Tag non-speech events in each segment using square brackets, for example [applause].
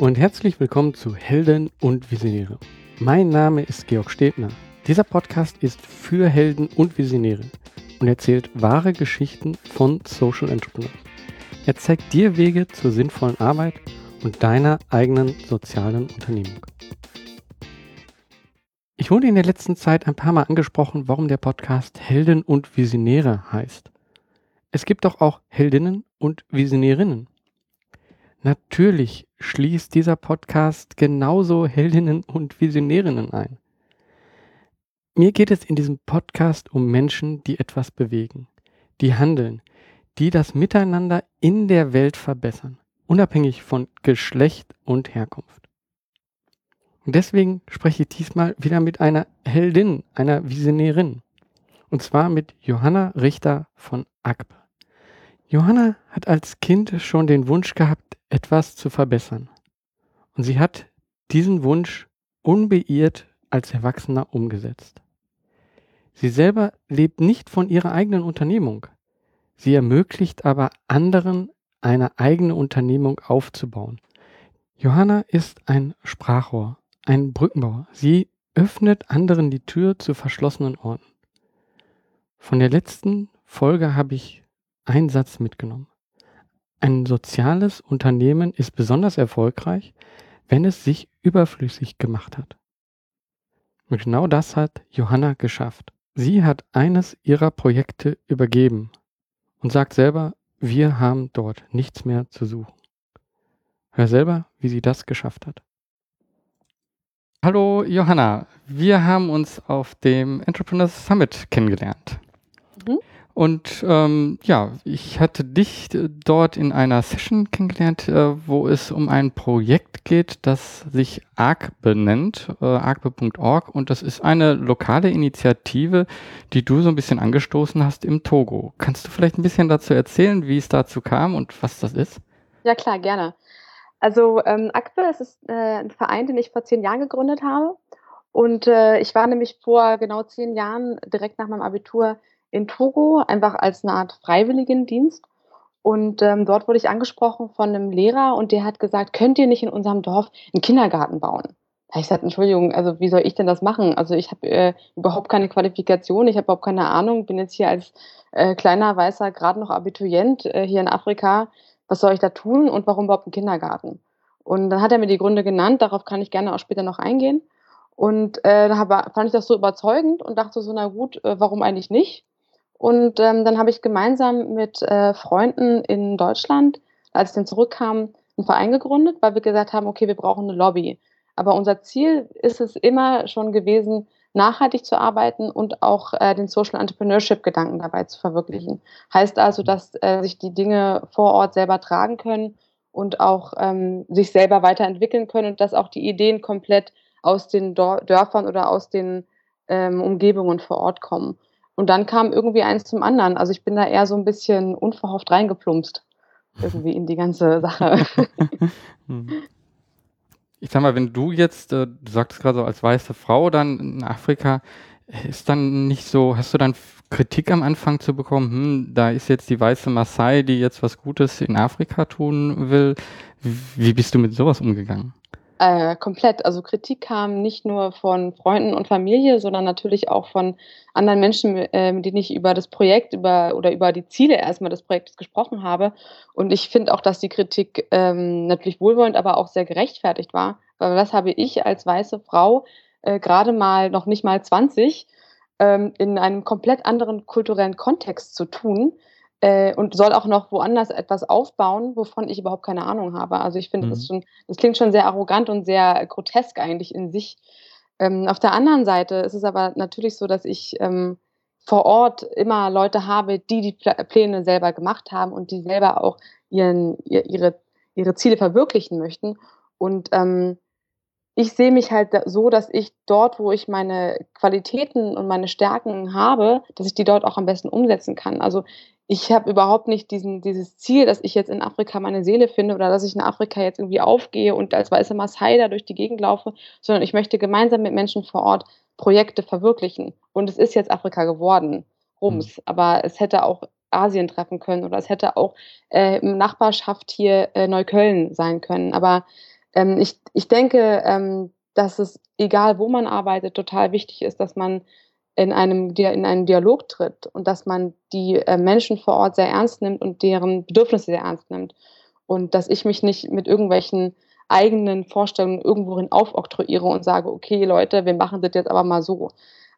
und herzlich willkommen zu Helden und Visionäre. Mein Name ist Georg Stebner. Dieser Podcast ist für Helden und Visionäre und erzählt wahre Geschichten von Social Entrepreneurs. Er zeigt dir Wege zur sinnvollen Arbeit und deiner eigenen sozialen Unternehmung. Ich wurde in der letzten Zeit ein paar Mal angesprochen, warum der Podcast Helden und Visionäre heißt. Es gibt doch auch Heldinnen und Visionärinnen. Natürlich schließt dieser Podcast genauso Heldinnen und Visionärinnen ein. Mir geht es in diesem Podcast um Menschen, die etwas bewegen, die handeln, die das Miteinander in der Welt verbessern, unabhängig von Geschlecht und Herkunft. Und deswegen spreche ich diesmal wieder mit einer Heldin, einer Visionärin. Und zwar mit Johanna Richter von Akbe. Johanna hat als Kind schon den Wunsch gehabt, etwas zu verbessern. Und sie hat diesen Wunsch unbeirrt als Erwachsener umgesetzt. Sie selber lebt nicht von ihrer eigenen Unternehmung. Sie ermöglicht aber anderen, eine eigene Unternehmung aufzubauen. Johanna ist ein Sprachrohr, ein Brückenbauer. Sie öffnet anderen die Tür zu verschlossenen Orten. Von der letzten Folge habe ich einen Satz mitgenommen. Ein soziales Unternehmen ist besonders erfolgreich, wenn es sich überflüssig gemacht hat. Und genau das hat Johanna geschafft. Sie hat eines ihrer Projekte übergeben und sagt selber, wir haben dort nichts mehr zu suchen. Hör selber, wie sie das geschafft hat. Hallo Johanna, wir haben uns auf dem Entrepreneurs Summit kennengelernt. Mhm. Und ähm, ja, ich hatte dich dort in einer Session kennengelernt, äh, wo es um ein Projekt geht, das sich ARC benennt, äh, arcbe.org. Und das ist eine lokale Initiative, die du so ein bisschen angestoßen hast im Togo. Kannst du vielleicht ein bisschen dazu erzählen, wie es dazu kam und was das ist? Ja, klar, gerne. Also ähm, ACBE, das ist äh, ein Verein, den ich vor zehn Jahren gegründet habe. Und äh, ich war nämlich vor genau zehn Jahren direkt nach meinem Abitur in Togo, einfach als eine Art Freiwilligendienst. Und ähm, dort wurde ich angesprochen von einem Lehrer und der hat gesagt, könnt ihr nicht in unserem Dorf einen Kindergarten bauen? Da ich gesagt, Entschuldigung, also wie soll ich denn das machen? Also ich habe äh, überhaupt keine Qualifikation, ich habe überhaupt keine Ahnung, bin jetzt hier als äh, kleiner Weißer gerade noch Abiturient äh, hier in Afrika. Was soll ich da tun und warum überhaupt einen Kindergarten? Und dann hat er mir die Gründe genannt, darauf kann ich gerne auch später noch eingehen. Und äh, da fand ich das so überzeugend und dachte so, na gut, äh, warum eigentlich nicht? Und ähm, dann habe ich gemeinsam mit äh, Freunden in Deutschland, als ich dann zurückkam, einen Verein gegründet, weil wir gesagt haben, okay, wir brauchen eine Lobby. Aber unser Ziel ist es immer schon gewesen, nachhaltig zu arbeiten und auch äh, den Social Entrepreneurship-Gedanken dabei zu verwirklichen. Heißt also, dass äh, sich die Dinge vor Ort selber tragen können und auch ähm, sich selber weiterentwickeln können und dass auch die Ideen komplett aus den Dörfern oder aus den ähm, Umgebungen vor Ort kommen. Und dann kam irgendwie eins zum anderen. Also ich bin da eher so ein bisschen unverhofft reingeplumpst. Irgendwie in die ganze Sache. [laughs] ich sag mal, wenn du jetzt, äh, du sagst gerade so als weiße Frau dann in Afrika, ist dann nicht so, hast du dann Kritik am Anfang zu bekommen, hm, da ist jetzt die weiße Maasai, die jetzt was Gutes in Afrika tun will. Wie bist du mit sowas umgegangen? Äh, komplett. Also Kritik kam nicht nur von Freunden und Familie, sondern natürlich auch von anderen Menschen, äh, mit denen ich über das Projekt über, oder über die Ziele erstmal des Projektes gesprochen habe. Und ich finde auch, dass die Kritik ähm, natürlich wohlwollend, aber auch sehr gerechtfertigt war. Weil was habe ich als weiße Frau äh, gerade mal noch nicht mal 20 ähm, in einem komplett anderen kulturellen Kontext zu tun? Äh, und soll auch noch woanders etwas aufbauen, wovon ich überhaupt keine Ahnung habe. Also ich finde, mhm. das, schon, das klingt schon sehr arrogant und sehr grotesk eigentlich in sich. Ähm, auf der anderen Seite ist es aber natürlich so, dass ich ähm, vor Ort immer Leute habe, die die Pläne selber gemacht haben und die selber auch ihren, ihre, ihre Ziele verwirklichen möchten. Und ähm, ich sehe mich halt so, dass ich dort, wo ich meine Qualitäten und meine Stärken habe, dass ich die dort auch am besten umsetzen kann. Also ich habe überhaupt nicht diesen, dieses Ziel, dass ich jetzt in Afrika meine Seele finde oder dass ich in Afrika jetzt irgendwie aufgehe und als weiße Maasai da durch die Gegend laufe, sondern ich möchte gemeinsam mit Menschen vor Ort Projekte verwirklichen. Und es ist jetzt Afrika geworden, Rums, mhm. aber es hätte auch Asien treffen können oder es hätte auch äh, Nachbarschaft hier äh, Neukölln sein können. Aber Ähm, ich, ich denke, ähm, dass es, egal wo man arbeitet, total wichtig ist, dass man in einem, in einen Dialog tritt und dass man die äh, Menschen vor Ort sehr ernst nimmt und deren Bedürfnisse sehr ernst nimmt. Und dass ich mich nicht mit irgendwelchen eigenen Vorstellungen irgendwohin aufoktroyiere und sage, okay, Leute, wir machen das jetzt aber mal so.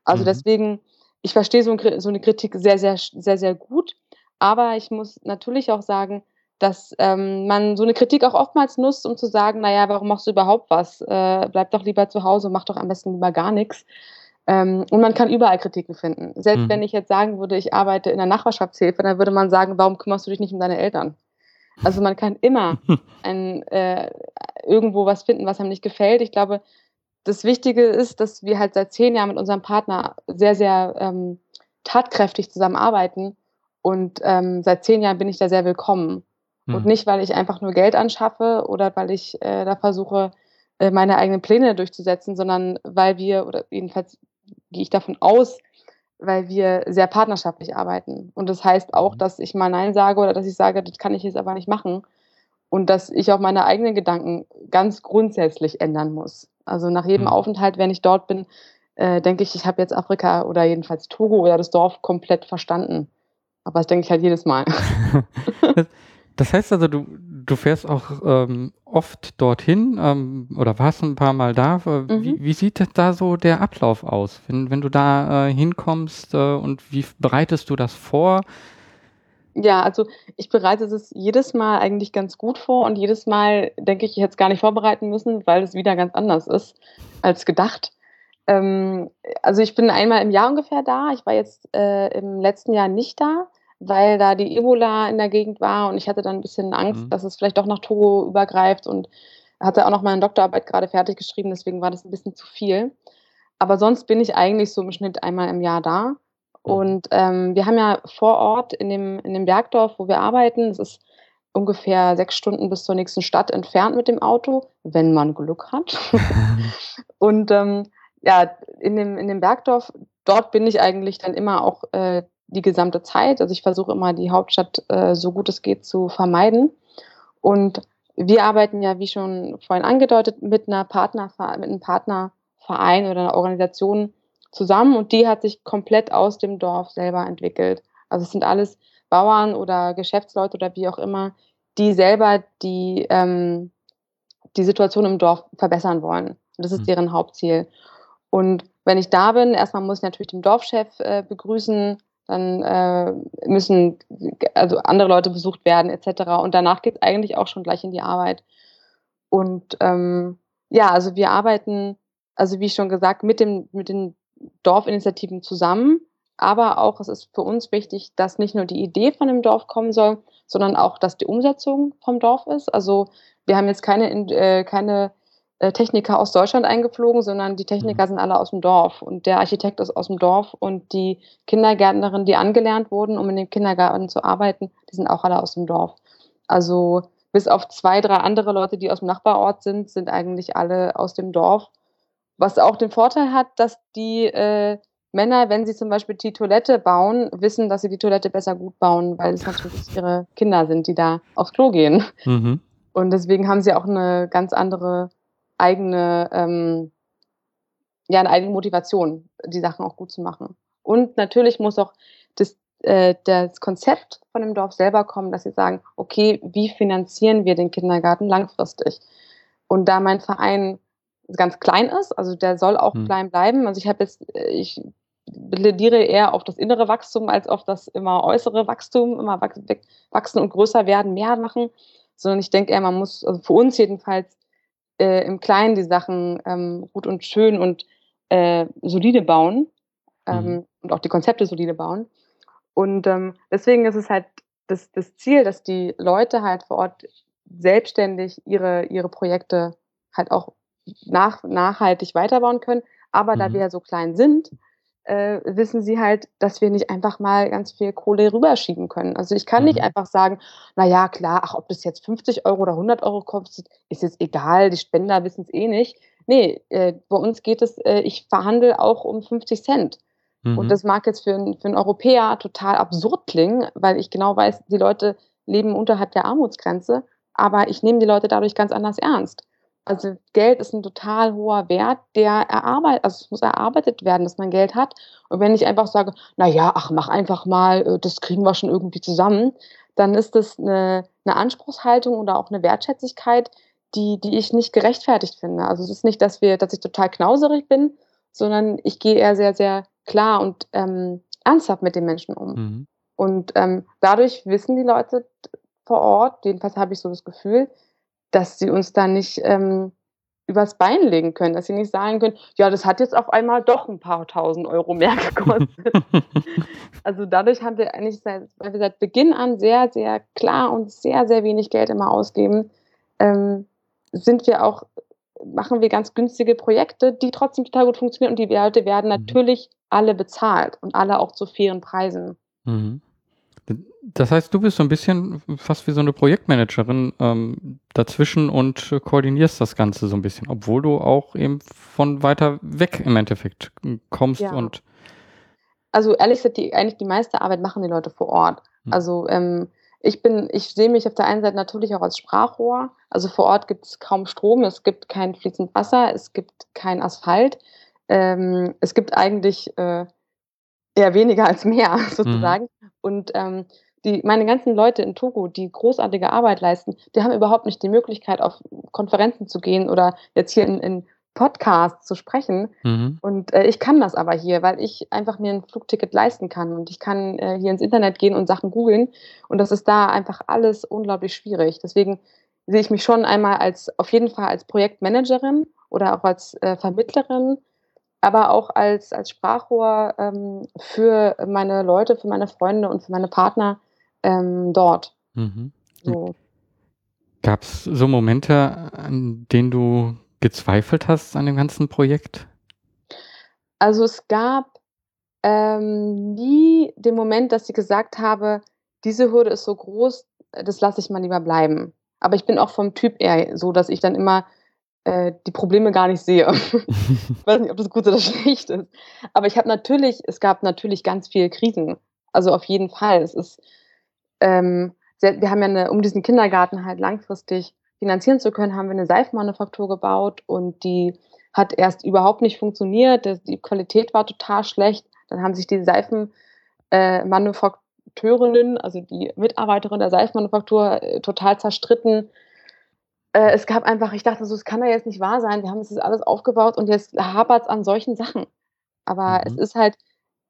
Also mhm. deswegen, ich verstehe so, so eine Kritik sehr, sehr, sehr, sehr gut. Aber ich muss natürlich auch sagen, dass ähm, man so eine Kritik auch oftmals nutzt, um zu sagen, naja, warum machst du überhaupt was? Äh, bleib doch lieber zu Hause, mach doch am besten lieber gar nichts. Ähm, und man kann überall Kritiken finden. Selbst mhm. wenn ich jetzt sagen würde, ich arbeite in der Nachbarschaftshilfe, dann würde man sagen, warum kümmerst du dich nicht um deine Eltern? Also man kann immer [laughs] ein, äh, irgendwo was finden, was einem nicht gefällt. Ich glaube, das Wichtige ist, dass wir halt seit zehn Jahren mit unserem Partner sehr, sehr ähm, tatkräftig zusammenarbeiten. Und ähm, seit zehn Jahren bin ich da sehr willkommen. Mhm. Und nicht, weil ich einfach nur Geld anschaffe oder weil ich äh, da versuche, äh, meine eigenen Pläne durchzusetzen, sondern weil wir, oder jedenfalls gehe ich davon aus, weil wir sehr partnerschaftlich arbeiten. Und das heißt auch, mhm. dass ich mal Nein sage oder dass ich sage, das kann ich jetzt aber nicht machen. Und dass ich auch meine eigenen Gedanken ganz grundsätzlich ändern muss. Also nach jedem mhm. Aufenthalt, wenn ich dort bin, äh, denke ich, ich habe jetzt Afrika oder jedenfalls Togo oder das Dorf komplett verstanden. Aber das denke ich halt jedes Mal. [laughs] das heißt also, du, du fährst auch ähm, oft dorthin ähm, oder warst ein paar Mal da. Äh, mhm. Wie, wie, sieht da so der Ablauf aus, wenn, wenn du da äh, hinkommst äh, und wie bereitest du das vor? Ja, also ich bereite es jedes Mal eigentlich ganz gut vor und jedes Mal denke ich, ich hätte es gar nicht vorbereiten müssen, weil es wieder ganz anders ist als gedacht. Ähm, also ich bin einmal im Jahr ungefähr da. Ich war jetzt äh, im letzten Jahr nicht da weil da die Ebola in der Gegend war und ich hatte dann ein bisschen Angst, mhm. dass es vielleicht doch nach Togo übergreift und hatte auch noch meine Doktorarbeit gerade fertig geschrieben, deswegen war das ein bisschen zu viel. Aber sonst bin ich eigentlich so im Schnitt einmal im Jahr da. Und ähm, wir haben ja vor Ort in dem, in dem Bergdorf, wo wir arbeiten, es ist ungefähr sechs Stunden bis zur nächsten Stadt entfernt mit dem Auto, wenn man Glück hat. [laughs] und ähm, ja, in dem, in dem Bergdorf, dort bin ich eigentlich dann immer auch äh, die gesamte Zeit. Also ich versuche immer die Hauptstadt äh, so gut es geht zu vermeiden. Und wir arbeiten ja, wie schon vorhin angedeutet, mit einer Partner, mit einem Partnerverein oder einer Organisation zusammen und die hat sich komplett aus dem Dorf selber entwickelt. Also es sind alles Bauern oder Geschäftsleute oder wie auch immer, die selber die, ähm, die Situation im Dorf verbessern wollen. Und das ist mhm. deren Hauptziel. Und wenn ich da bin, erstmal muss ich natürlich den Dorfchef äh, begrüßen, dann äh, müssen also andere Leute besucht werden etc. Und danach geht es eigentlich auch schon gleich in die Arbeit. Und ähm, ja, also wir arbeiten, also wie schon gesagt, mit, dem, mit den Dorfinitiativen zusammen. Aber auch es ist für uns wichtig, dass nicht nur die Idee von dem Dorf kommen soll, sondern auch, dass die Umsetzung vom Dorf ist. Also wir haben jetzt keine, äh, keine Techniker aus Deutschland eingeflogen, sondern die Techniker mhm. sind alle aus dem Dorf und der Architekt ist aus dem Dorf und die Kindergärtnerinnen, die angelernt wurden, um in dem Kindergarten zu arbeiten, die sind auch alle aus dem Dorf. Also bis auf zwei, drei andere Leute, die aus dem Nachbarort sind, sind eigentlich alle aus dem Dorf. Was auch den Vorteil hat, dass die äh, Männer, wenn sie zum Beispiel die Toilette bauen, wissen, dass sie die Toilette besser gut bauen, weil es natürlich ihre Kinder sind, die da aufs Klo gehen. Mhm. Und deswegen haben sie auch eine ganz andere eigene, ähm, ja, eine eigene Motivation, die Sachen auch gut zu machen. Und natürlich muss auch das, äh, das Konzept von dem Dorf selber kommen, dass sie sagen, okay, wie finanzieren wir den Kindergarten langfristig? Und da mein Verein ganz klein ist, also der soll auch hm. klein bleiben. Also ich habe jetzt, äh, ich plädiere eher auf das innere Wachstum als auf das immer äußere Wachstum, immer wachsen und größer werden, mehr machen, sondern ich denke eher, man muss, also für uns jedenfalls, äh, im Kleinen die Sachen ähm, gut und schön und äh, solide bauen ähm, mhm. und auch die Konzepte solide bauen. Und ähm, deswegen ist es halt das, das Ziel, dass die Leute halt vor Ort selbstständig ihre, ihre Projekte halt auch nach, nachhaltig weiterbauen können. Aber mhm. da wir ja so klein sind, äh, wissen sie halt, dass wir nicht einfach mal ganz viel Kohle rüberschieben können. Also ich kann mhm. nicht einfach sagen, na ja, klar, ach, ob das jetzt 50 Euro oder 100 Euro kostet, ist jetzt egal, die Spender wissen es eh nicht. Nee, äh, bei uns geht es, äh, ich verhandle auch um 50 Cent. Mhm. Und das mag jetzt für, für einen Europäer total absurd klingen, weil ich genau weiß, die Leute leben unterhalb der Armutsgrenze, aber ich nehme die Leute dadurch ganz anders ernst. Also Geld ist ein total hoher Wert, der erarbeitet also es muss erarbeitet werden, dass man Geld hat. Und wenn ich einfach sage: „Na ja, ach, mach einfach mal, äh, das kriegen wir schon irgendwie zusammen“, dann ist das eine 'ne Anspruchshaltung oder auch eine Wertschätzigkeit, die die ich nicht gerechtfertigt finde. Also, es ist nicht, dass wir dass ich total knauserig bin, sondern ich gehe eher sehr, sehr klar und, ähm, ernsthaft mit den Menschen um. Mhm. Und, ähm, dadurch wissen die Leute vor Ort, jedenfalls habe ich so das Gefühl, dass sie uns da nicht, ähm, übers Bein legen können, dass sie nicht sagen können: „Ja, das hat jetzt auf einmal doch ein paar Tausend Euro mehr [laughs] gekostet.“ Also, dadurch haben wir eigentlich seit weil wir seit Beginn an sehr, sehr klar und sehr, sehr wenig Geld immer ausgeben, ähm, sind wir auch machen wir ganz günstige Projekte, die trotzdem total gut funktionieren und die Leute werden Mhm. natürlich alle bezahlt und alle auch zu fairen Preisen. Mhm. Das heißt, du bist so 'n bisschen fast wie so 'ne Projektmanagerin, ähm, dazwischen und, koordinierst das Ganze so 'n bisschen, obwohl du auch eben von weiter weg im Endeffekt, hm, kommst Ja. und Also, ehrlich gesagt, die eigentlich die meiste Arbeit machen die Leute vor Ort. Hm. Also, ähm, ich bin ich sehe mich auf der einen Seite natürlich auch als Sprachrohr. Also, vor Ort gibt's kaum Strom, es gibt kein fließend Wasser, es gibt keinen Asphalt. Ähm, es gibt eigentlich, äh, eher weniger als mehr Mhm. [laughs] sozusagen. Und, ähm, die meine ganzen Leute in Togo, die großartige Arbeit leisten, die haben überhaupt nicht die Möglichkeit, auf Konferenzen zu gehen oder jetzt hier in in Podcasts zu sprechen. Mhm. Und, äh, ich kann das aber hier, weil ich einfach mir 'n Flugticket leisten kann und ich kann, äh, hier ins Internet gehen und Sachen googeln und das ist da einfach alles unglaublich schwierig. Deswegen sehe ich mich schon einmal als auf jeden Fall als Projektmanagerin oder auch als, äh, Vermittlerin, aber auch als als Sprachrohr, ähm, für meine Leute, für meine Freunde und für meine Partner, ähm, dort. Mhm. Hm. So. Gab's so Momente, an denen du gezweifelt hast an dem ganzen Projekt? Also, es gab, ähm, nie den Moment, dass ich gesagt habe: „Diese Hürde ist so groß, das lasse ich mal lieber bleiben.“ Aber ich bin auch vom Typ eher so, dass ich dann immer, äh, die Probleme gar nicht sehe. [laughs] Ich weiß nicht, ob das gut oder [laughs] schlecht ist. Aber ich habe natürlich es gab natürlich ganz viele Krisen. Also, auf jeden Fall. Es ist, ähm wir haben ja 'ne um diesen Kindergarten halt langfristig finanzieren zu können, haben wir 'ne Seifenmanufaktur gebaut und die hat erst überhaupt nicht funktioniert. Die Qualität war total schlecht. Dann haben sich die Seifen äh, also die Mitarbeiterin der Seifenmanufaktur, äh, total zerstritten. Äh, es gab einfach ich dachte so: „Es kann doch jetzt nicht wahr sein. Wir haben das jetzt alles aufgebaut und jetzt hapert's an solchen Sachen.“ Aber es Mhm. ist halt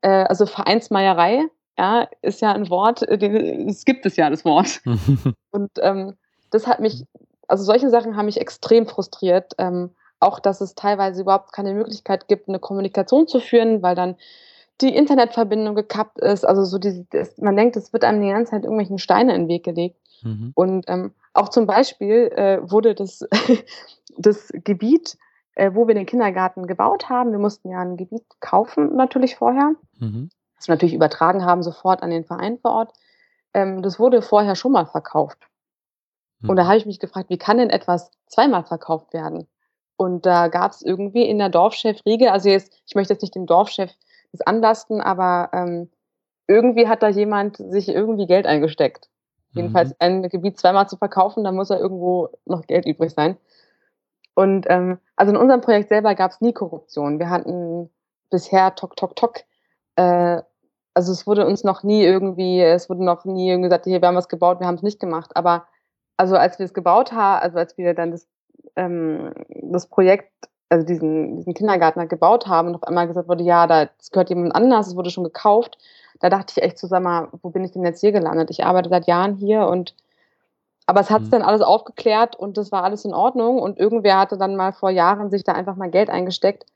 also Vereinsmeierei, ja, ist ja 'n Wort, äh, den das gibt es ja, das Wort. [laughs] Und, ähm, das hat mich also solche Sachen haben mich extrem frustriert. Ähm, auch, dass es teilweise überhaupt keine Möglichkeit gibt, 'ne Kommunikation zu führen, weil dann die Internetverbindung gekappt ist. Also so diese das man denkt, es wird einem die ganze Zeit irgendwelchen Steine in 'n Weg gelegt. Mhm. Und, ähm, auch zum Beispiel, äh, wurde das [laughs] das Gebiet, äh, wo wir den Kindergarten gebaut haben wir mussten ja 'n Gebiet kaufen natürlich vorher, Mhm. Was wir natürlich übertragen haben sofort an den Verein vor Ort. Ähm, das wurde vorher schon mal verkauft. Und da Mhm. habe ich mich gefragt: „Wie kann denn etwas zweimal verkauft werden?“ Und da gab's irgendwie in der Dorfchefriege also jetzt ich möchte jetzt nicht dem Dorfchef das anlasten, aber, ähm, irgendwie hat da jemand sich irgendwie Geld eingesteckt. Mhm. Jedenfalls ein Gebiet zweimal zu verkaufen, da muss ja irgendwo noch Geld übrig sein. Und, ähm, also in unserem Projekt selber gab's nie Korruption. Wir hatten bisher tock, tock, tock äh, also es wurde uns noch nie irgendwie es wurde noch nie irgendwie gesagt: „Hier, wir haben was gebaut, wir haben's nicht gemacht.“ Aber also als wir's gebaut ha also als wir dann das ähm, das Projekt also diesen diesen Kindergarten halt gebaut haben und auf einmal gesagt wurde: „Ja, da das gehört jemand anders, es wurde schon gekauft.“ Da dachte ich echt so: „Sag mal, wo bin ich denn jetzt hier gelandet? Ich arbeite seit Jahren hier und“ aber es hat's Mhm. dann alles aufgeklärt und das war alles in Ordnung und irgendwer hatte dann mal vor Jahren sich da einfach mal Geld eingesteckt.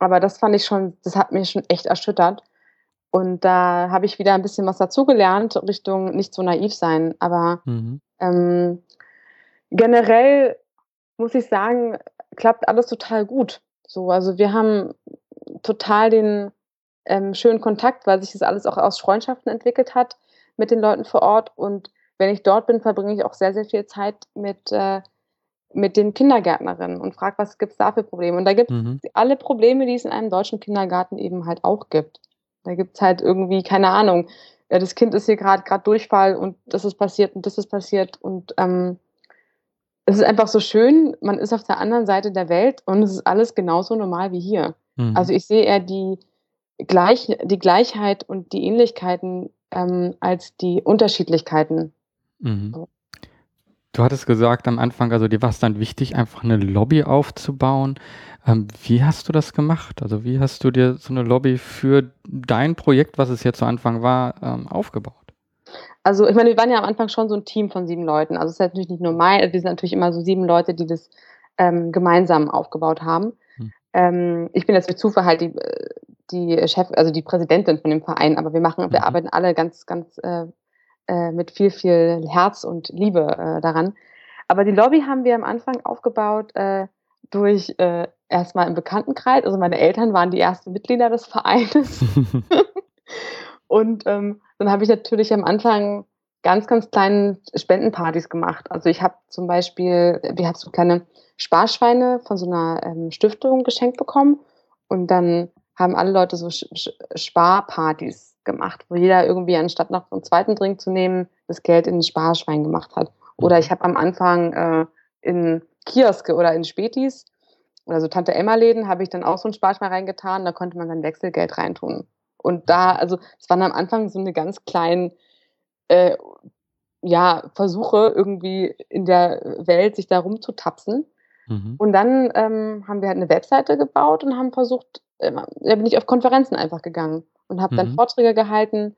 Aber das fand ich schon das hat mich schon echt erschüttert. Und da habe ich wieder 'n bisschen was dazugelernt Richtung nicht so naiv sein. Aber, Mhm. ähm, generell muss ich sagen, klappt alles total gut. So, also wir haben total den, ähm, schönen Kontakt, weil sich das alles auch aus Freundschaften entwickelt hat mit den Leuten vor Ort. Und wenn ich dort bin, verbringe ich auch sehr, sehr viel Zeit mit äh, mit den Kindergärtnerinnen und frage: „Was gibt's da für Probleme?“ Und da gibt's Mhm. alle Probleme, die es in einem deutschen Kindergarten eben halt auch gibt. Da gibt's halt irgendwie, keine Ahnung, äh, das Kind ist hier grad grad Durchfall und das ist passiert und das ist passiert und, ähm es ist einfach so schön, man ist auf der anderen Seite der Welt und es ist alles genauso normal wie hier. Mhm. Also ich sehe eher die, Gleich, die Gleichheit und die Ähnlichkeiten ähm, als die Unterschiedlichkeiten. Mhm. Du hattest gesagt am Anfang, also dir war es dann wichtig, einfach eine Lobby aufzubauen. Ähm, wie hast du das gemacht? Also wie hast du dir so eine Lobby für dein Projekt, was es jetzt zu Anfang war, ähm, aufgebaut? Also ich meine, wir waren ja am Anfang schon so ein Team von sieben Leuten. Also es ist natürlich nicht normal, wir sind natürlich immer so sieben Leute, die das ähm, gemeinsam aufgebaut haben. Hm. Ähm, ich bin jetzt mit Zufall halt die, die Chef, also die Präsidentin von dem Verein, aber wir machen, wir mhm. arbeiten alle ganz, ganz äh, äh, mit viel, viel Herz und Liebe äh, daran. Aber die Lobby haben wir am Anfang aufgebaut äh, durch äh, erstmal im Bekanntenkreis. Also meine Eltern waren die ersten Mitglieder des Vereines. [laughs] [laughs] und ähm, dann habe ich natürlich am Anfang ganz, ganz kleine Spendenpartys gemacht. Also ich habe zum Beispiel, wir haben so kleine Sparschweine von so einer ähm, Stiftung geschenkt bekommen. Und dann haben alle Leute so Sparpartys gemacht, wo jeder irgendwie anstatt noch einen zweiten Drink zu nehmen, das Geld in ein Sparschwein gemacht hat. Oder mhm. ich habe am Anfang äh, in Kioske oder in Spätis oder so Tante Emma Läden habe ich dann auch so ein Sparschwein reingetan, da konnte man dann Wechselgeld reintun. Und da, also es waren am Anfang so eine ganz kleinen äh, ja, Versuche irgendwie in der Welt sich da rumzutapsen. Mhm. Und dann ähm, haben wir halt eine Webseite gebaut und haben versucht, äh, da bin ich auf Konferenzen einfach gegangen und habe dann mhm. Vorträge gehalten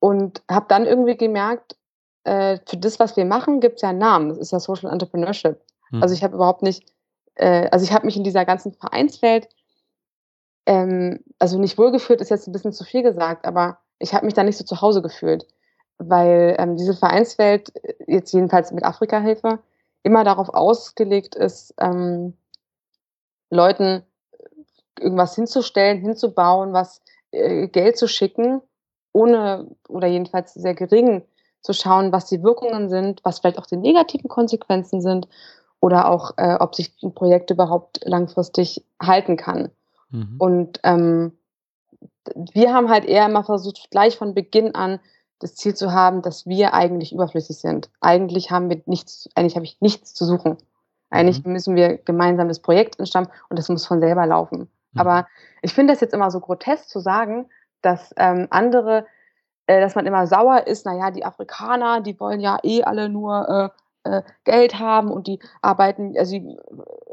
und habe dann irgendwie gemerkt, äh, für das, was wir machen, gibt es ja einen Namen. Das ist ja Social Entrepreneurship. Mhm. Also ich habe überhaupt nicht, äh, also ich habe mich in dieser ganzen Vereinswelt, ähm, also nicht wohlgefühlt, ist jetzt ein bisschen zu viel gesagt, aber ich habe mich da nicht so zu Hause gefühlt, weil ähm, diese Vereinswelt, äh, jetzt jedenfalls mit Afrika-Hilfe, immer darauf ausgelegt ist, ähm, Leuten irgendwas hinzustellen, hinzubauen, was äh, Geld zu schicken, ohne oder jedenfalls sehr gering zu schauen, was die Wirkungen sind, was vielleicht auch die negativen Konsequenzen sind oder auch, äh, ob sich ein Projekt überhaupt langfristig halten kann. Mhm. Und ähm, wir haben halt eher immer versucht, gleich von Beginn an das Ziel zu haben, dass wir eigentlich überflüssig sind. Eigentlich haben wir nichts, eigentlich habe ich nichts zu suchen. Eigentlich mhm. müssen wir gemeinsam das Projekt entstammen und das muss von selber laufen. Mhm. Aber ich finde das jetzt immer so grotesk zu sagen, dass ähm, andere, äh, dass man immer sauer ist, naja, die Afrikaner, die wollen ja eh alle nur äh, äh, Geld haben und die arbeiten, also die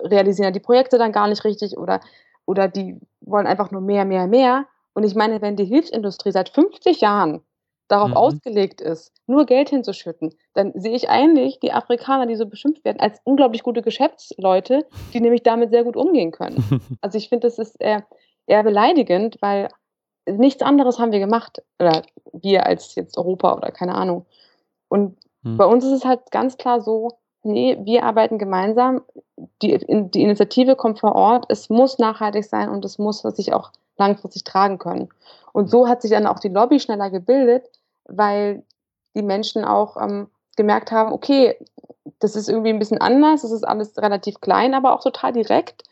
realisieren ja die Projekte dann gar nicht richtig oder, oder die wollen einfach nur mehr, mehr, mehr. Und ich meine, wenn die Hilfsindustrie seit 50 Jahren darauf mhm. ausgelegt ist, nur Geld hinzuschütten, dann sehe ich eigentlich die Afrikaner, die so beschimpft werden, als unglaublich gute Geschäftsleute, die nämlich damit sehr gut umgehen können. [laughs] Also ich finde, das ist eher, eher beleidigend, weil nichts anderes haben wir gemacht, oder wir als jetzt Europa oder keine Ahnung. Und mhm. bei uns ist es halt ganz klar so, nee, wir arbeiten gemeinsam, die, die Initiative kommt vor Ort, es muss nachhaltig sein und es muss sich auch langfristig tragen können. Und so hat sich dann auch die Lobby schneller gebildet, weil die Menschen auch ähm, gemerkt haben, okay, das ist irgendwie ein bisschen anders, das ist alles relativ klein, aber auch total direkt.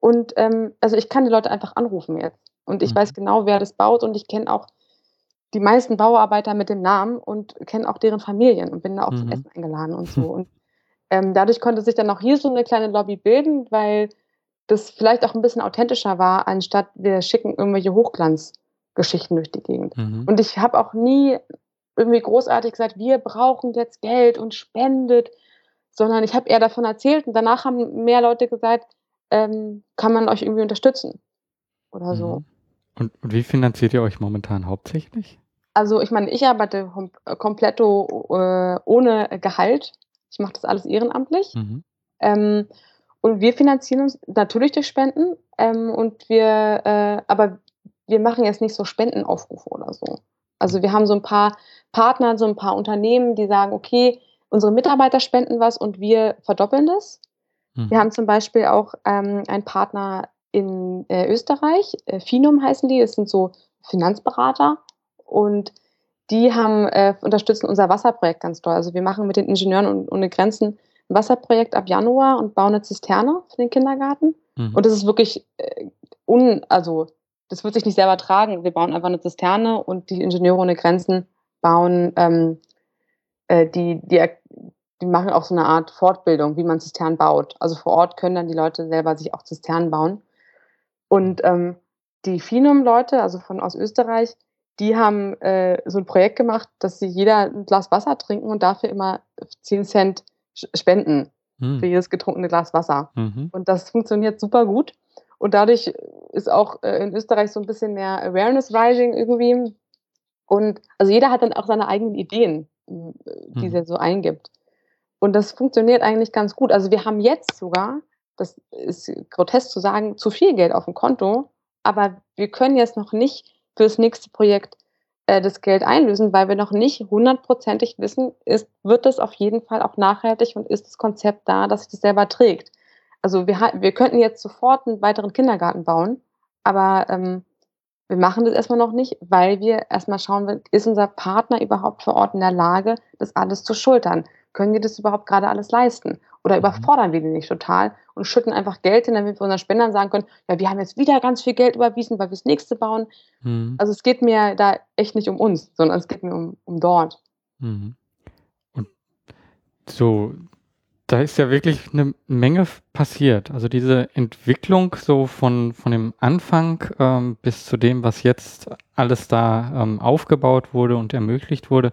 Und ähm, also ich kann die Leute einfach anrufen jetzt. Und ich mhm. weiß genau, wer das baut und ich kenne auch die meisten Bauarbeiter mit dem Namen und kenne auch deren Familien und bin da auch mhm. zum Essen eingeladen und so. Und ähm, dadurch konnte sich dann auch hier so eine kleine Lobby bilden, weil das vielleicht auch ein bisschen authentischer war, anstatt wir schicken irgendwelche Hochglanzgeschichten durch die Gegend. Mhm. Und ich habe auch nie irgendwie großartig gesagt, wir brauchen jetzt Geld und spendet, sondern ich habe eher davon erzählt und danach haben mehr Leute gesagt, ähm, kann man euch irgendwie unterstützen oder so. Mhm. Und, und, wie finanziert ihr euch momentan hauptsächlich? Also ich meine, ich arbeite kom komplett äh, ohne Gehalt. Ich mache das alles ehrenamtlich. Mhm. Ähm, und wir finanzieren uns natürlich durch Spenden ähm, und wir, äh, aber wir machen jetzt nicht so Spendenaufrufe oder so. Also wir haben so ein paar Partner, so ein paar Unternehmen, die sagen, okay, unsere Mitarbeiter spenden was und wir verdoppeln das. Mhm. Wir haben zum Beispiel auch ähm, einen Partner in äh, Österreich, äh, Finum heißen die, das sind so Finanzberater und die haben äh, unterstützen unser Wasserprojekt ganz toll. Also wir machen mit den Ingenieuren ohne Grenzen ein Wasserprojekt ab Januar und bauen eine Zisterne für den Kindergarten. Mhm. Und das ist wirklich äh, un, also das wird sich nicht selber tragen. Wir bauen einfach eine Zisterne und die Ingenieure ohne Grenzen bauen ähm, äh, die, die, die machen auch so eine Art Fortbildung, wie man Zisternen baut. Also vor Ort können dann die Leute selber sich auch Zisternen bauen. Und ähm, die Finum-Leute, also von aus Österreich, die haben äh, so ein Projekt gemacht, dass sie jeder ein Glas Wasser trinken und dafür immer 10 Cent spenden hm. für jedes getrunkene Glas Wasser. Mhm. Und das funktioniert super gut. Und dadurch ist auch äh, in Österreich so ein bisschen mehr Awareness rising irgendwie. Und also jeder hat dann auch seine eigenen Ideen, die mhm. er so eingibt. Und das funktioniert eigentlich ganz gut. Also wir haben jetzt sogar, das ist grotesk zu sagen, zu viel Geld auf dem Konto, aber wir können jetzt noch nicht für das nächste Projekt äh, das Geld einlösen, weil wir noch nicht hundertprozentig wissen, ist, wird das auf jeden Fall auch nachhaltig und ist das Konzept da, dass sich das selber trägt. Also wir, wir könnten jetzt sofort einen weiteren Kindergarten bauen, aber ähm, wir machen das erstmal noch nicht, weil wir erstmal schauen, ist unser Partner überhaupt vor Ort in der Lage, das alles zu schultern? Können wir das überhaupt gerade alles leisten? Oder mhm. überfordern wir die nicht total und schütten einfach Geld hin, damit wir unseren Spendern sagen können, ja, wir haben jetzt wieder ganz viel Geld überwiesen, weil wir das nächste bauen. Mhm. Also es geht mir da echt nicht um uns, sondern es geht mir um, um dort. Mhm. Und so, da ist ja wirklich eine Menge passiert. Also diese Entwicklung so von, von dem Anfang ähm, bis zu dem, was jetzt alles da ähm, aufgebaut wurde und ermöglicht wurde.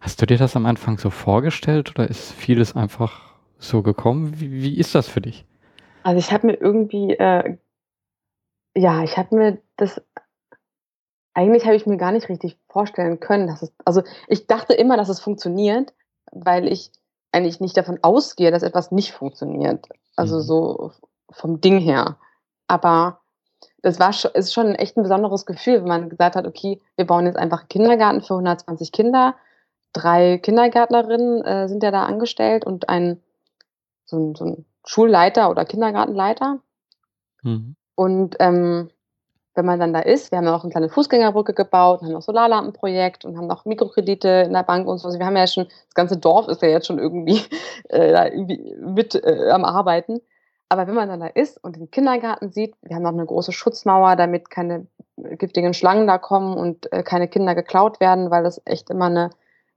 Hast du dir das am Anfang so vorgestellt oder ist vieles einfach so gekommen? Wie, wie ist das für dich? Also ich habe mir irgendwie, äh, ja, ich habe mir das, eigentlich habe ich mir gar nicht richtig vorstellen können, dass es, also ich dachte immer, dass es funktioniert, weil ich eigentlich nicht davon ausgehe, dass etwas nicht funktioniert. Also mhm. so vom Ding her. Aber das war schon, ist schon echt ein besonderes Gefühl, wenn man gesagt hat, okay, wir bauen jetzt einfach einen Kindergarten für 120 Kinder drei Kindergärtnerinnen äh, sind ja da angestellt und ein so, ein so ein Schulleiter oder Kindergartenleiter. Mhm. Und ähm, wenn man dann da ist, wir haben ja auch eine kleine Fußgängerbrücke gebaut, haben noch Solarlampenprojekt und haben noch Mikrokredite in der Bank und so. Also wir haben ja schon, das ganze Dorf ist ja jetzt schon irgendwie, [laughs] äh, irgendwie mit äh, am Arbeiten. Aber wenn man dann da ist und den Kindergarten sieht, wir haben noch eine große Schutzmauer, damit keine giftigen Schlangen da kommen und äh, keine Kinder geklaut werden, weil das echt immer eine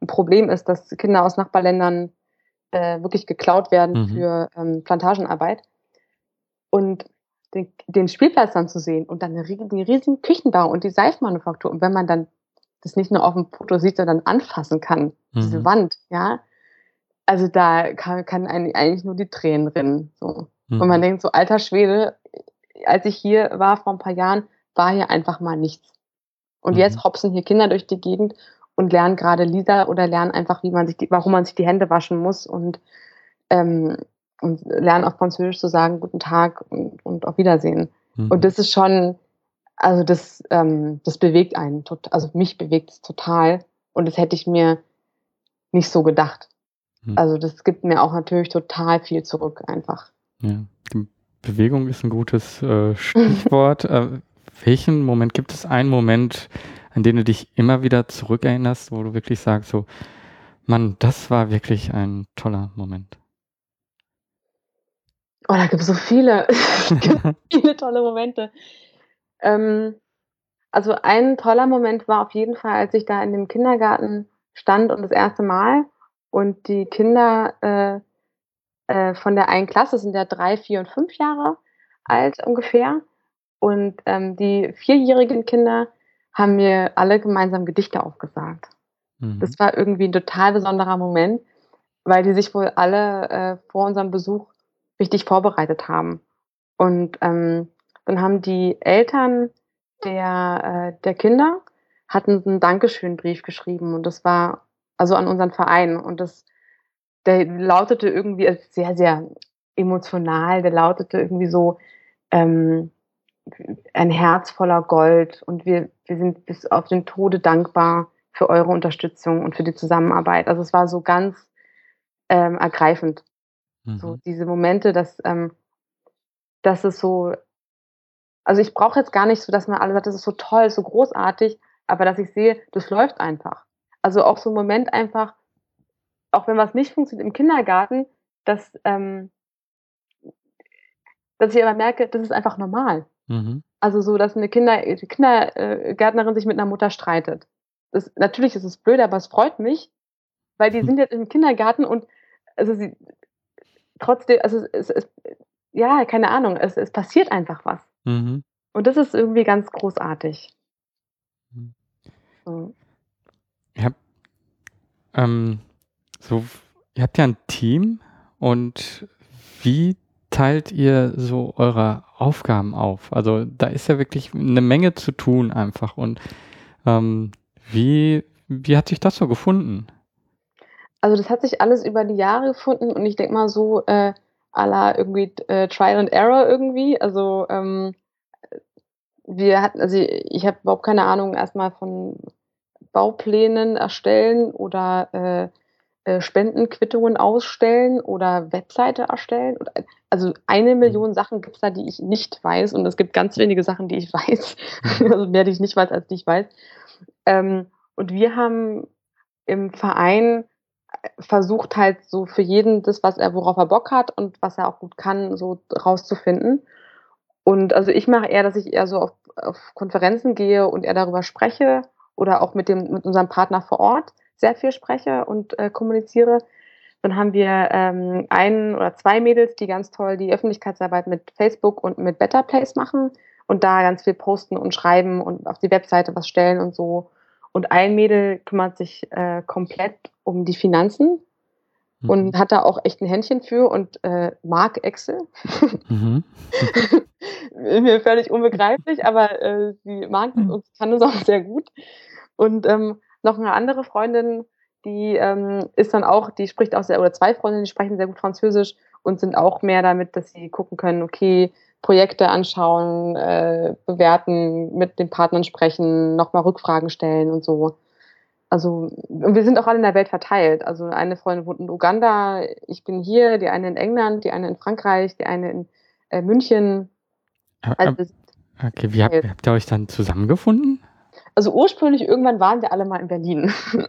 ein Problem ist, dass Kinder aus Nachbarländern äh, wirklich geklaut werden mhm. für ähm, Plantagenarbeit. Und den, den, Spielplatz dann zu sehen und dann den riesigen Küchenbau und die Seifmanufaktur. Und wenn man dann das nicht nur auf dem Foto sieht, sondern anfassen kann, mhm. diese Wand, ja, also da kann, kann eigentlich nur die Tränen rinnen. So. Mhm. Und man denkt so, alter Schwede, als ich hier war vor ein paar Jahren, war hier einfach mal nichts. Und mhm. jetzt hopsen hier Kinder durch die Gegend und lernen gerade Lisa oder lernen einfach, wie man sich die, warum man sich die Hände waschen muss und, ähm, und lernen auf Französisch zu sagen, guten Tag und, und auf Wiedersehen. Mhm. Und das ist schon, also das, ähm, das bewegt einen, also mich bewegt es total und das hätte ich mir nicht so gedacht. Mhm. Also das gibt mir auch natürlich total viel zurück einfach. Ja, die Bewegung ist ein gutes äh, Stichwort. [laughs] äh, welchen Moment, gibt es einen Moment, an den du dich immer wieder zurückerinnerst, wo du wirklich sagst, so, Mann, das war wirklich ein toller Moment? Oh, da gibt es so viele, [laughs] [laughs] viele tolle Momente. Ähm, also ein toller Moment war auf jeden Fall, als ich da in dem Kindergarten stand und das erste Mal und die Kinder äh, äh, von der einen Klasse sind ja drei, vier und fünf Jahre alt ungefähr. Und ähm, die vierjährigen Kinder haben wir alle gemeinsam Gedichte aufgesagt. Mhm. Das war irgendwie ein total besonderer Moment, weil die sich wohl alle äh, vor unserem Besuch richtig vorbereitet haben. Und ähm, dann haben die Eltern der, äh, der Kinder hatten einen Dankeschön-Brief geschrieben und das war also an unseren Verein und das der lautete irgendwie also sehr sehr emotional. Der lautete irgendwie so ähm, ein Herz voller Gold und wir, wir sind bis auf den Tode dankbar für eure Unterstützung und für die Zusammenarbeit. Also es war so ganz ähm, ergreifend. Mhm. So diese Momente, dass, ähm, dass es so, also ich brauche jetzt gar nicht so, dass man alle sagt, das ist so toll, so großartig, aber dass ich sehe, das läuft einfach. Also auch so ein Moment einfach, auch wenn was nicht funktioniert im Kindergarten, dass, ähm, dass ich aber merke, das ist einfach normal. Mhm. Also so, dass eine Kinder, Kindergärtnerin sich mit einer Mutter streitet. Das, natürlich ist es blöd, aber es freut mich, weil die mhm. sind jetzt im Kindergarten und also sie trotzdem, also es, es ja, keine Ahnung, es, es passiert einfach was. Mhm. Und das ist irgendwie ganz großartig. Mhm. So. Ihr habt, ähm, so, ihr habt ja ein Team und wie teilt ihr so eure Aufgaben auf? Also da ist ja wirklich eine Menge zu tun einfach. Und ähm, wie, wie hat sich das so gefunden? Also das hat sich alles über die Jahre gefunden und ich denke mal so äh, à la irgendwie äh, Trial and Error irgendwie. Also ähm, wir hatten, also ich habe überhaupt keine Ahnung erstmal von Bauplänen erstellen oder äh, äh, Spendenquittungen ausstellen oder Webseite erstellen. Also eine Million Sachen gibt es da, die ich nicht weiß und es gibt ganz wenige Sachen, die ich [laughs] weiß. also mehr, die ich nicht weiß, als die ich weiß. Ähm, und wir haben im Verein versucht halt so für jeden das, was er, worauf er Bock hat und was er auch gut kann, so rauszufinden. Und also ich mache eher, dass ich eher so auf, auf Konferenzen gehe und eher darüber spreche oder auch mit dem, mit unserem Partner vor Ort sehr viel spreche und äh, kommuniziere. Dann haben wir ähm, einen oder zwei Mädels, die ganz toll die Öffentlichkeitsarbeit mit Facebook und mit Better Place machen und da ganz viel posten und schreiben und auf die Webseite was stellen und so. Und ein Mädel kümmert sich äh, komplett um die Finanzen mhm. und hat da auch echt ein Händchen für und äh, mag Excel. Mhm. [laughs] Mir völlig unbegreiflich, aber äh, sie mag es und kann es auch sehr gut. Und ähm, noch eine andere Freundin, die ähm, ist dann auch, die spricht auch sehr, oder zwei Freundinnen, die sprechen sehr gut Französisch und sind auch mehr damit, dass sie gucken können, okay, Projekte anschauen, äh, bewerten, mit den Partnern sprechen, nochmal Rückfragen stellen und so. Also wir sind auch alle in der Welt verteilt. Also eine Freundin wohnt in Uganda, ich bin hier, die eine in England, die eine in Frankreich, die eine in äh, München. Also, okay, wie habt, habt, ihr euch dann zusammengefunden? Also ursprünglich irgendwann waren wir alle mal in Berlin. [laughs]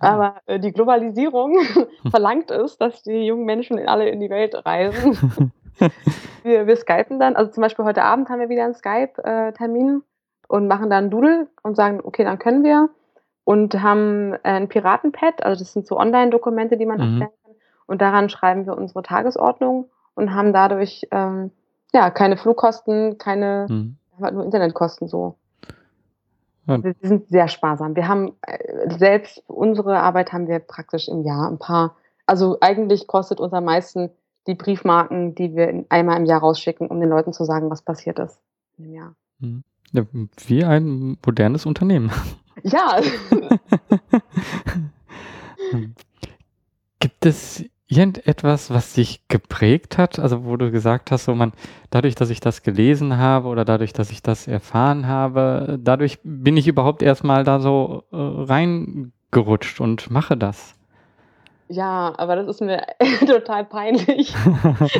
Ah. Aber äh, die Globalisierung [laughs] verlangt es, dass die jungen Menschen alle in die Welt reisen. [laughs] wir, wir skypen dann, also zum Beispiel heute Abend haben wir wieder einen Skype-Termin und machen dann Doodle und sagen, okay, dann können wir. Und haben ein Piratenpad, also das sind so Online-Dokumente, die man mhm. erstellen kann. Und daran schreiben wir unsere Tagesordnung und haben dadurch ähm, ja keine Flugkosten, keine mhm. nur Internetkosten so. Ja. Wir sind sehr sparsam. Wir haben äh, selbst unsere Arbeit haben wir praktisch im Jahr ein paar. Also eigentlich kostet uns am meisten die Briefmarken, die wir einmal im Jahr rausschicken, um den Leuten zu sagen, was passiert ist im Jahr. Hm. Ja, wie ein modernes Unternehmen. Ja. [laughs] Gibt es irgendetwas, was dich geprägt hat? Also wo du gesagt hast, so man, dadurch, dass ich das gelesen habe oder dadurch, dass ich das erfahren habe, dadurch bin ich überhaupt erstmal da so äh, reingerutscht und mache das. Ja, aber das ist mir [laughs] total peinlich.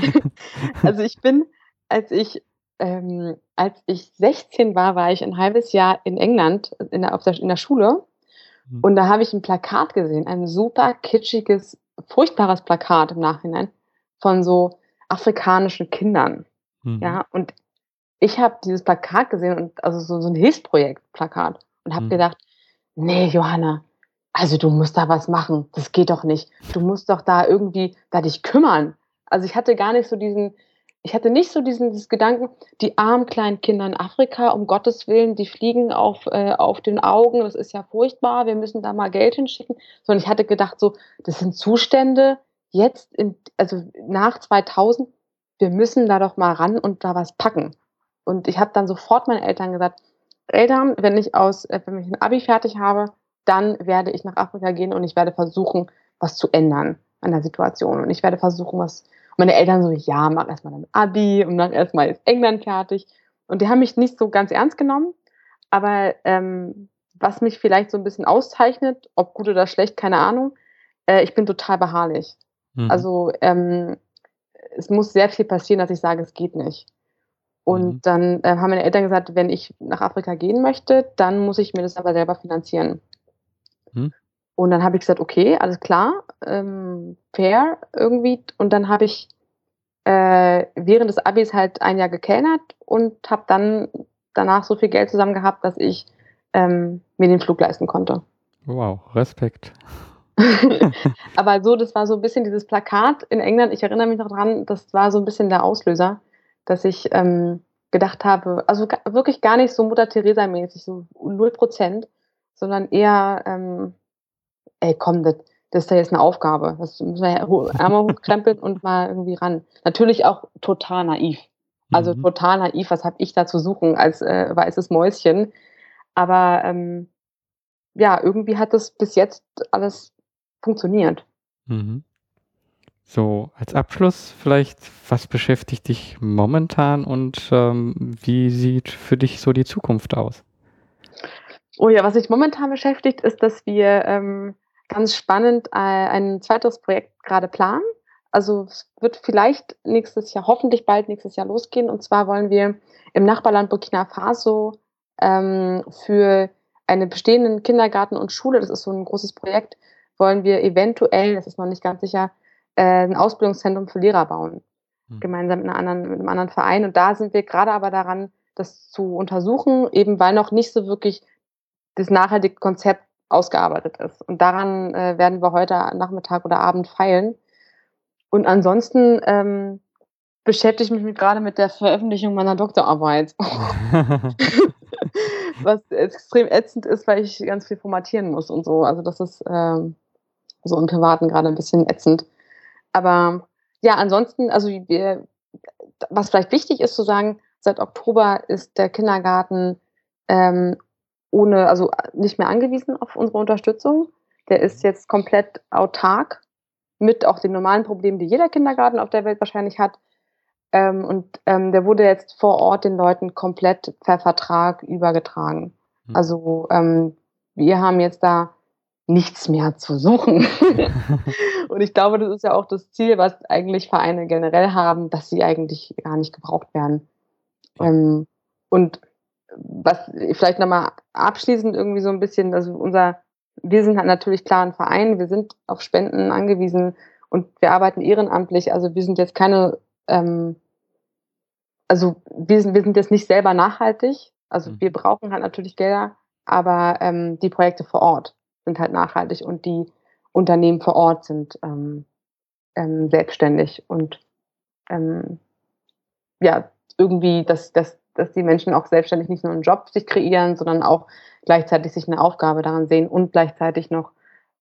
[laughs] also ich bin, als ich ähm, als ich 16 war, war ich ein halbes Jahr in England in der, der, in der Schule mhm. und da habe ich ein Plakat gesehen, ein super kitschiges furchtbares Plakat im Nachhinein von so afrikanischen Kindern. Mhm. Ja, und ich habe dieses Plakat gesehen und also so, so ein Hilfsprojekt-Plakat und habe mhm. gedacht, nee, Johanna, also du musst da was machen. Das geht doch nicht. Du musst doch da irgendwie da dich kümmern. Also ich hatte gar nicht so diesen, ich hatte nicht so diesen, diesen Gedanken, die armen kleinen Kinder in Afrika, um Gottes Willen, die fliegen auf, äh, auf den Augen, das ist ja furchtbar, wir müssen da mal Geld hinschicken, sondern ich hatte gedacht, so, das sind Zustände jetzt, in, also nach 2000, wir müssen da doch mal ran und da was packen. Und ich habe dann sofort meinen Eltern gesagt, Eltern, wenn ich aus, äh, wenn ich ein Abi fertig habe, dann werde ich nach Afrika gehen und ich werde versuchen, was zu ändern an der Situation. Und ich werde versuchen, was meine Eltern so, ja, mach erstmal dein Abi und mach erstmal jetzt England fertig. Und die haben mich nicht so ganz ernst genommen. Aber ähm, was mich vielleicht so ein bisschen auszeichnet, ob gut oder schlecht, keine Ahnung, äh, ich bin total beharrlich. Mhm. Also ähm, es muss sehr viel passieren, dass ich sage, es geht nicht. Und mhm. dann äh, haben meine Eltern gesagt, wenn ich nach Afrika gehen möchte, dann muss ich mir das aber selber finanzieren. Mhm. Und dann habe ich gesagt, okay, alles klar, ähm, fair irgendwie. Und dann habe ich äh, während des Abis halt ein Jahr gekellnert und habe dann danach so viel Geld zusammen gehabt, dass ich ähm, mir den Flug leisten konnte. Wow, Respekt. [laughs] Aber so, das war so ein bisschen dieses Plakat in England. Ich erinnere mich noch dran, das war so ein bisschen der Auslöser, dass ich ähm, gedacht habe, also wirklich gar nicht so Mutter Teresa-mäßig, so null Prozent, sondern eher, ähm, ey, komm, das, das ist ja jetzt eine Aufgabe. Das müssen wir Ärmel hochkrempeln und mal irgendwie ran. Natürlich auch total naiv. Also mhm. total naiv, was habe ich da zu suchen als äh, weißes Mäuschen. Aber ähm, ja, irgendwie hat das bis jetzt alles funktioniert. Mhm. So, als Abschluss vielleicht, was beschäftigt dich momentan und ähm, wie sieht für dich so die Zukunft aus? Oh ja, was mich momentan beschäftigt, ist, dass wir ähm, ganz spannend äh, ein zweites Projekt gerade planen. Also es wird vielleicht nächstes Jahr, hoffentlich bald nächstes Jahr losgehen. Und zwar wollen wir im Nachbarland Burkina Faso ähm, für einen bestehenden Kindergarten und Schule, das ist so ein großes Projekt, wollen wir eventuell, das ist noch nicht ganz sicher, äh, ein Ausbildungszentrum für Lehrer bauen. Mhm. Gemeinsam mit, anderen, mit einem anderen Verein. Und da sind wir gerade aber daran, das zu untersuchen, eben weil noch nicht so wirklich das nachhaltige Konzept ausgearbeitet ist. Und daran äh, werden wir heute Nachmittag oder Abend feilen. Und ansonsten ähm, beschäftige ich mich gerade mit der Veröffentlichung meiner Doktorarbeit. [laughs] Was extrem ätzend ist, weil ich ganz viel formatieren muss und so. Also das ist ähm, so im Privaten gerade ein bisschen ätzend. Aber ja, ansonsten, also wir, was vielleicht wichtig ist zu sagen, seit Oktober ist der Kindergarten ähm, ohne, also nicht mehr angewiesen auf unsere Unterstützung. Der ist jetzt komplett autark mit auch den normalen Problemen, die jeder Kindergarten auf der Welt wahrscheinlich hat. Ähm, und ähm, der wurde jetzt vor Ort den Leuten komplett per Vertrag übergetragen. Mhm. Also ähm, wir haben jetzt da nichts mehr zu suchen. [laughs] [laughs] und ich glaube, das ist ja auch das Ziel, was eigentlich Vereine generell haben, dass sie eigentlich gar nicht gebraucht werden. Ähm, und was vielleicht nochmal abschließend irgendwie so ein bisschen, also unser, wir sind halt natürlich klar ein Verein, wir sind auf Spenden angewiesen und wir arbeiten ehrenamtlich, also wir sind jetzt keine, ähm, also wir sind, wir sind jetzt nicht selber nachhaltig, also mhm. wir brauchen halt natürlich Gelder, aber ähm, die Projekte vor Ort sind halt nachhaltig und die Unternehmen vor Ort sind ähm, ähm, selbstständig und ähm, ja, irgendwie, dass, dass, dass die Menschen auch selbstständig nicht nur einen Job sich kreieren, sondern auch gleichzeitig sich eine Aufgabe daran sehen und gleichzeitig noch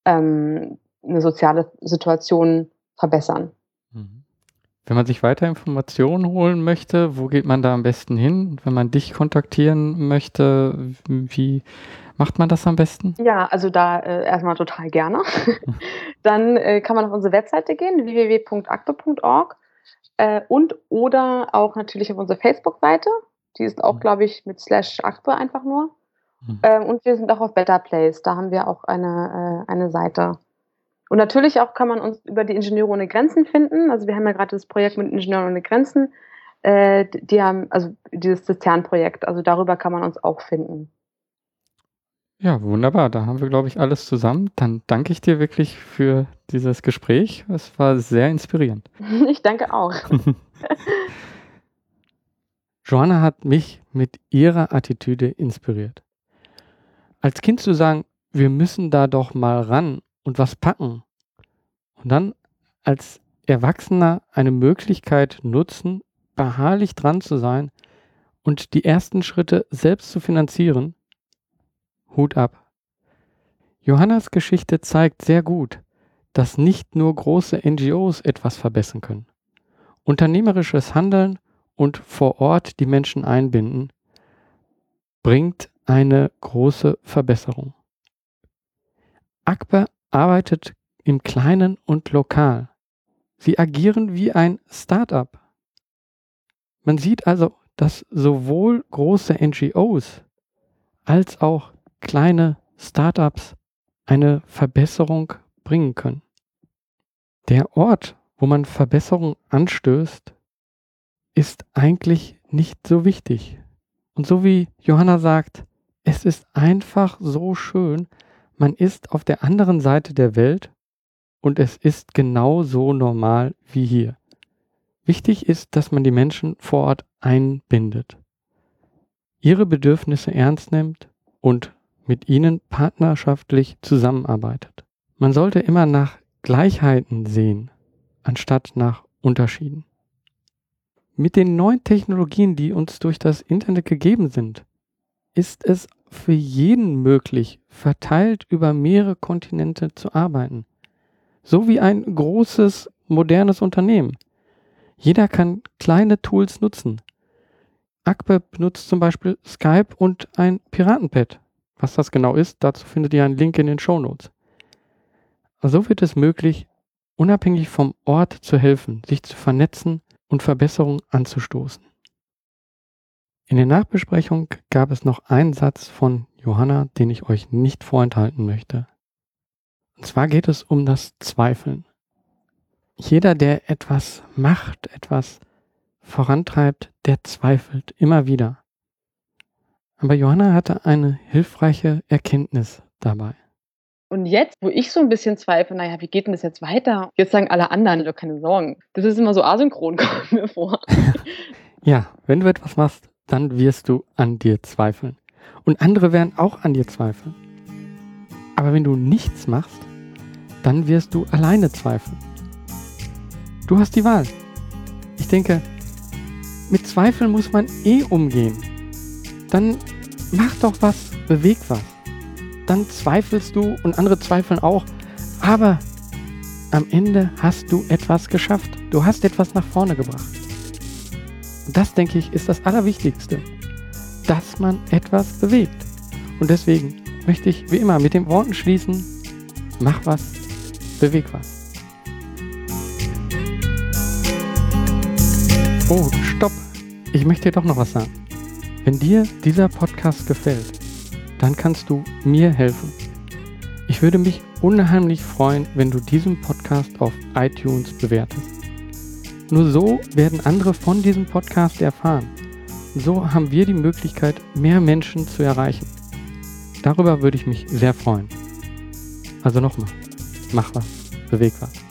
ähm, eine soziale Situation verbessern. Mhm. Wenn man sich weiter Informationen holen möchte, wo geht man da am besten hin? Wenn man dich kontaktieren möchte, wie macht man das am besten? Ja, also da äh, erstmal total gerne. [laughs] Dann äh, kann man auf unsere Webseite gehen, www.akte.org äh, und oder auch natürlich auf unsere Facebook-Seite. Die ist auch, mhm. glaube ich, mit slash Akte einfach nur. Mhm. Ähm, und wir sind auch auf Better Place. Da haben wir auch eine, äh, eine Seite. Und natürlich auch kann man uns über die Ingenieure ohne Grenzen finden. Also wir haben ja gerade das Projekt mit Ingenieuren ohne Grenzen. Äh, die haben, also dieses Zisternprojekt, also darüber kann man uns auch finden. Ja, wunderbar. Da haben wir, glaube ich, alles zusammen. Dann danke ich dir wirklich für dieses Gespräch. Es war sehr inspirierend. [laughs] Ich danke auch. [laughs] Joanna hat mich mit ihrer Attitüde inspiriert. Als Kind zu sagen, wir müssen da doch mal ran und was packen. Und dann als Erwachsener eine Möglichkeit nutzen, beharrlich dran zu sein und die ersten Schritte selbst zu finanzieren, Hut ab. Johannas Geschichte zeigt sehr gut, dass nicht nur große NGOs etwas verbessern können. Unternehmerisches Handeln und vor Ort die Menschen einbinden bringt eine große Verbesserung. Akbar arbeitet im Kleinen und lokal. Sie agieren wie ein Start-up. Man sieht also, dass sowohl große NGOs als auch kleine Startups eine Verbesserung bringen können. Der Ort, wo man Verbesserung anstößt, ist eigentlich nicht so wichtig. Und so wie Johanna sagt, es ist einfach so schön, man ist auf der anderen Seite der Welt und es ist genau so normal wie hier. Wichtig ist, dass man die Menschen vor Ort einbindet, ihre Bedürfnisse ernst nimmt und mit ihnen partnerschaftlich zusammenarbeitet. Man sollte immer nach Gleichheiten sehen, anstatt nach Unterschieden. Mit den neuen Technologien, die uns durch das Internet gegeben sind, ist es für jeden möglich, verteilt über mehrere Kontinente zu arbeiten. So wie ein großes, modernes Unternehmen. Jeder kann kleine Tools nutzen. Akbe benutzt zum Beispiel Skype und ein Piratenpad. Was das genau ist, dazu findet ihr einen Link in den Show Notes. So wird es möglich, unabhängig vom Ort zu helfen, sich zu vernetzen und Verbesserungen anzustoßen. In der Nachbesprechung gab es noch einen Satz von Johanna, den ich euch nicht vorenthalten möchte. Und zwar geht es um das Zweifeln. Jeder, der etwas macht, etwas vorantreibt, der zweifelt immer wieder. Aber Johanna hatte eine hilfreiche Erkenntnis dabei. Und jetzt, wo ich so ein bisschen zweifle, naja, wie geht denn das jetzt weiter? Jetzt sagen alle anderen, du keine Sorgen. Das ist immer so asynchron, [laughs] kommt mir vor. [laughs] ja, wenn du etwas machst, dann wirst du an dir zweifeln. Und andere werden auch an dir zweifeln. Aber wenn du nichts machst, dann wirst du alleine zweifeln. Du hast die Wahl. Ich denke, mit Zweifeln muss man eh umgehen. Dann mach doch was, beweg was dann zweifelst du und andere zweifeln auch. Aber am Ende hast du etwas geschafft. Du hast etwas nach vorne gebracht. Und das, denke ich, ist das Allerwichtigste, dass man etwas bewegt. Und deswegen möchte ich wie immer mit den Worten schließen, mach was, beweg was. Oh, stopp! Ich möchte dir doch noch was sagen. Wenn dir dieser Podcast gefällt, dann kannst du mir helfen. Ich würde mich unheimlich freuen, wenn du diesen Podcast auf iTunes bewertest. Nur so werden andere von diesem Podcast erfahren. So haben wir die Möglichkeit, mehr Menschen zu erreichen. Darüber würde ich mich sehr freuen. Also nochmal, mach was, beweg was.